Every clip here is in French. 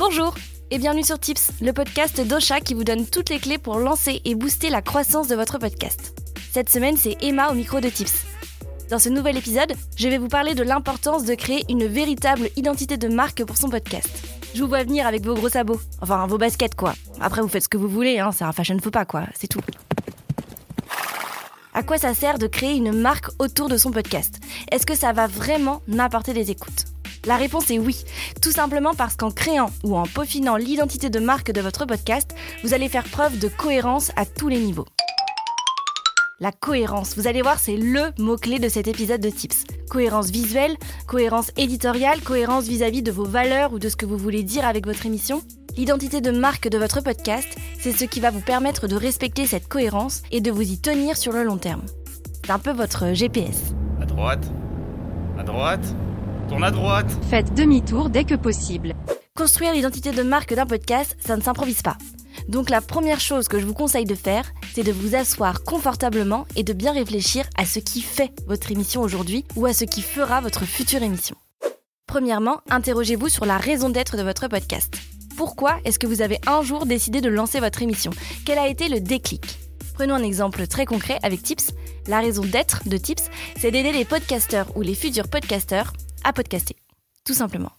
Bonjour et bienvenue sur Tips, le podcast d'Ocha qui vous donne toutes les clés pour lancer et booster la croissance de votre podcast. Cette semaine, c'est Emma au micro de Tips. Dans ce nouvel épisode, je vais vous parler de l'importance de créer une véritable identité de marque pour son podcast. Je vous vois venir avec vos gros sabots, enfin vos baskets quoi. Après vous faites ce que vous voulez, hein, c'est un fashion faux pas quoi, c'est tout. À quoi ça sert de créer une marque autour de son podcast? Est-ce que ça va vraiment m'apporter des écoutes? La réponse est oui, tout simplement parce qu'en créant ou en peaufinant l'identité de marque de votre podcast, vous allez faire preuve de cohérence à tous les niveaux. La cohérence, vous allez voir, c'est le mot-clé de cet épisode de Tips. Cohérence visuelle, cohérence éditoriale, cohérence vis-à-vis de vos valeurs ou de ce que vous voulez dire avec votre émission. L'identité de marque de votre podcast, c'est ce qui va vous permettre de respecter cette cohérence et de vous y tenir sur le long terme. C'est un peu votre GPS. À droite À droite Tourne à droite Faites demi-tour dès que possible. Construire l'identité de marque d'un podcast, ça ne s'improvise pas. Donc la première chose que je vous conseille de faire, c'est de vous asseoir confortablement et de bien réfléchir à ce qui fait votre émission aujourd'hui ou à ce qui fera votre future émission. Premièrement, interrogez-vous sur la raison d'être de votre podcast. Pourquoi est-ce que vous avez un jour décidé de lancer votre émission? Quel a été le déclic? Prenons un exemple très concret avec Tips. La raison d'être de Tips, c'est d'aider les podcasteurs ou les futurs podcasteurs à podcaster. Tout simplement.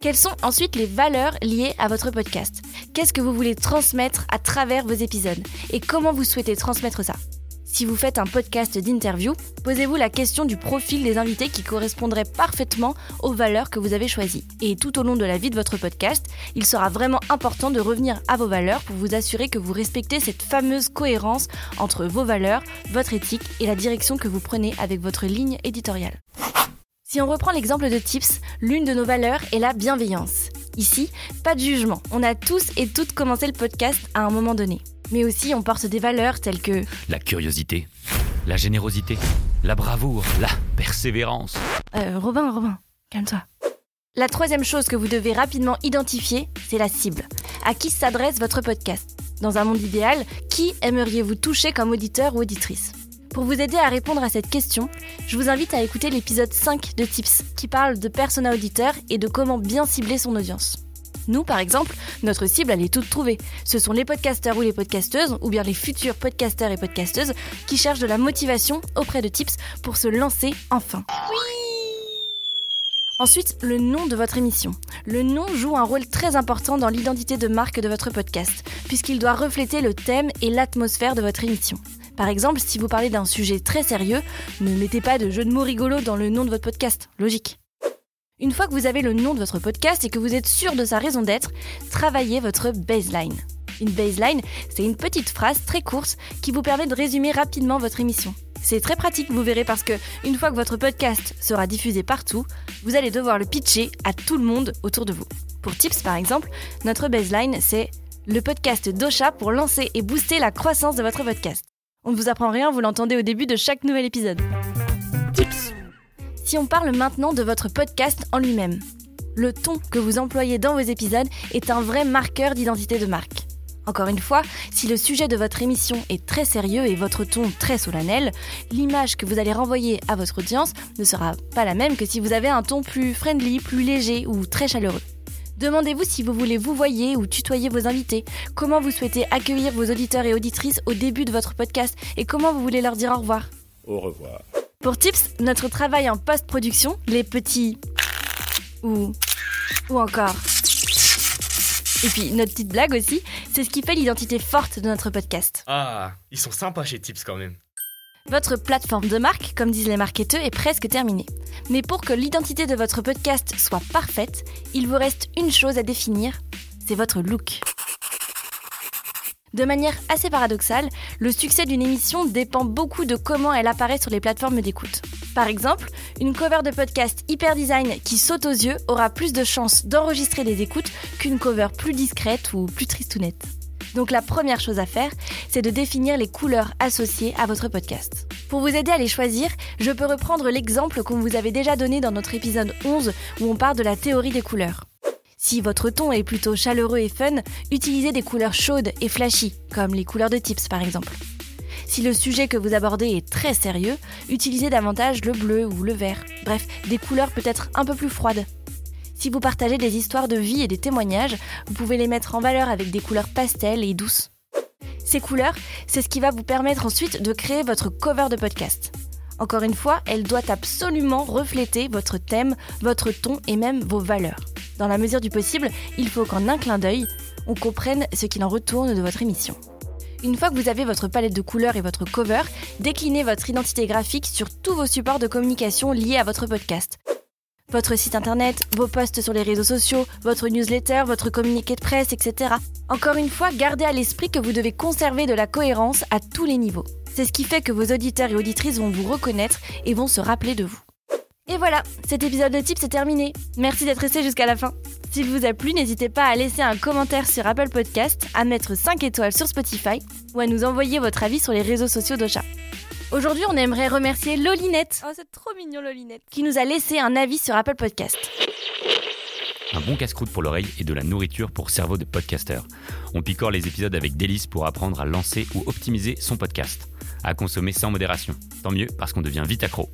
Quelles sont ensuite les valeurs liées à votre podcast? Qu'est-ce que vous voulez transmettre à travers vos épisodes? Et comment vous souhaitez transmettre ça? Si vous faites un podcast d'interview, posez-vous la question du profil des invités qui correspondrait parfaitement aux valeurs que vous avez choisies. Et tout au long de la vie de votre podcast, il sera vraiment important de revenir à vos valeurs pour vous assurer que vous respectez cette fameuse cohérence entre vos valeurs, votre éthique et la direction que vous prenez avec votre ligne éditoriale. Si on reprend l'exemple de Tips, l'une de nos valeurs est la bienveillance. Ici, pas de jugement. On a tous et toutes commencé le podcast à un moment donné. Mais aussi, on porte des valeurs telles que La curiosité, la générosité, la bravoure, la persévérance. Euh, Robin, Robin, calme-toi. La troisième chose que vous devez rapidement identifier, c'est la cible. À qui s'adresse votre podcast? Dans un monde idéal, qui aimeriez-vous toucher comme auditeur ou auditrice? Pour vous aider à répondre à cette question, je vous invite à écouter l'épisode 5 de Tips, qui parle de persona auditeur et de comment bien cibler son audience. Nous, par exemple, notre cible, elle est toute trouvée. Ce sont les podcasteurs ou les podcasteuses, ou bien les futurs podcasteurs et podcasteuses, qui cherchent de la motivation auprès de Tips pour se lancer enfin. Ensuite, le nom de votre émission. Le nom joue un rôle très important dans l'identité de marque de votre podcast, puisqu'il doit refléter le thème et l'atmosphère de votre émission. Par exemple, si vous parlez d'un sujet très sérieux, ne mettez pas de jeu de mots rigolos dans le nom de votre podcast. Logique. Une fois que vous avez le nom de votre podcast et que vous êtes sûr de sa raison d'être, travaillez votre baseline. Une baseline, c'est une petite phrase très courte qui vous permet de résumer rapidement votre émission. C'est très pratique, vous verrez, parce que une fois que votre podcast sera diffusé partout, vous allez devoir le pitcher à tout le monde autour de vous. Pour Tips, par exemple, notre baseline, c'est le podcast d'Ocha pour lancer et booster la croissance de votre podcast. On ne vous apprend rien, vous l'entendez au début de chaque nouvel épisode. Tips Si on parle maintenant de votre podcast en lui-même, le ton que vous employez dans vos épisodes est un vrai marqueur d'identité de marque. Encore une fois, si le sujet de votre émission est très sérieux et votre ton très solennel, l'image que vous allez renvoyer à votre audience ne sera pas la même que si vous avez un ton plus friendly, plus léger ou très chaleureux. Demandez-vous si vous voulez vous voyer ou tutoyer vos invités, comment vous souhaitez accueillir vos auditeurs et auditrices au début de votre podcast et comment vous voulez leur dire au revoir. Au revoir. Pour Tips, notre travail en post-production, les petits ou ou encore. Et puis notre petite blague aussi, c'est ce qui fait l'identité forte de notre podcast. Ah, ils sont sympas chez Tips quand même. Votre plateforme de marque, comme disent les marketeurs, est presque terminée. Mais pour que l'identité de votre podcast soit parfaite, il vous reste une chose à définir, c'est votre look. De manière assez paradoxale, le succès d'une émission dépend beaucoup de comment elle apparaît sur les plateformes d'écoute. Par exemple, une cover de podcast hyper design qui saute aux yeux aura plus de chances d'enregistrer des écoutes qu'une cover plus discrète ou plus tristounette. Donc la première chose à faire, c'est de définir les couleurs associées à votre podcast. Pour vous aider à les choisir, je peux reprendre l'exemple qu'on vous avait déjà donné dans notre épisode 11 où on parle de la théorie des couleurs. Si votre ton est plutôt chaleureux et fun, utilisez des couleurs chaudes et flashy, comme les couleurs de tips par exemple. Si le sujet que vous abordez est très sérieux, utilisez davantage le bleu ou le vert, bref, des couleurs peut-être un peu plus froides. Si vous partagez des histoires de vie et des témoignages, vous pouvez les mettre en valeur avec des couleurs pastel et douces. Ces couleurs, c'est ce qui va vous permettre ensuite de créer votre cover de podcast. Encore une fois, elle doit absolument refléter votre thème, votre ton et même vos valeurs. Dans la mesure du possible, il faut qu'en un clin d'œil, on comprenne ce qu'il en retourne de votre émission. Une fois que vous avez votre palette de couleurs et votre cover, déclinez votre identité graphique sur tous vos supports de communication liés à votre podcast. Votre site internet, vos posts sur les réseaux sociaux, votre newsletter, votre communiqué de presse, etc. Encore une fois, gardez à l'esprit que vous devez conserver de la cohérence à tous les niveaux. C'est ce qui fait que vos auditeurs et auditrices vont vous reconnaître et vont se rappeler de vous. Et voilà, cet épisode de Tips est terminé. Merci d'être resté jusqu'à la fin. S'il vous a plu, n'hésitez pas à laisser un commentaire sur Apple Podcast, à mettre 5 étoiles sur Spotify ou à nous envoyer votre avis sur les réseaux sociaux d'Ocha. Aujourd'hui, on aimerait remercier Lolinette. Oh, c'est trop mignon, Lolinette. Qui nous a laissé un avis sur Apple Podcast. Un bon casse-croûte pour l'oreille et de la nourriture pour cerveau de podcasteur. On picore les épisodes avec délice pour apprendre à lancer ou optimiser son podcast. À consommer sans modération. Tant mieux parce qu'on devient vite accro.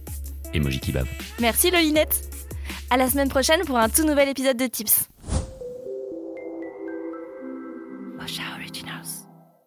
Emoji kebab. Merci Lolinette. À la semaine prochaine pour un tout nouvel épisode de Tips.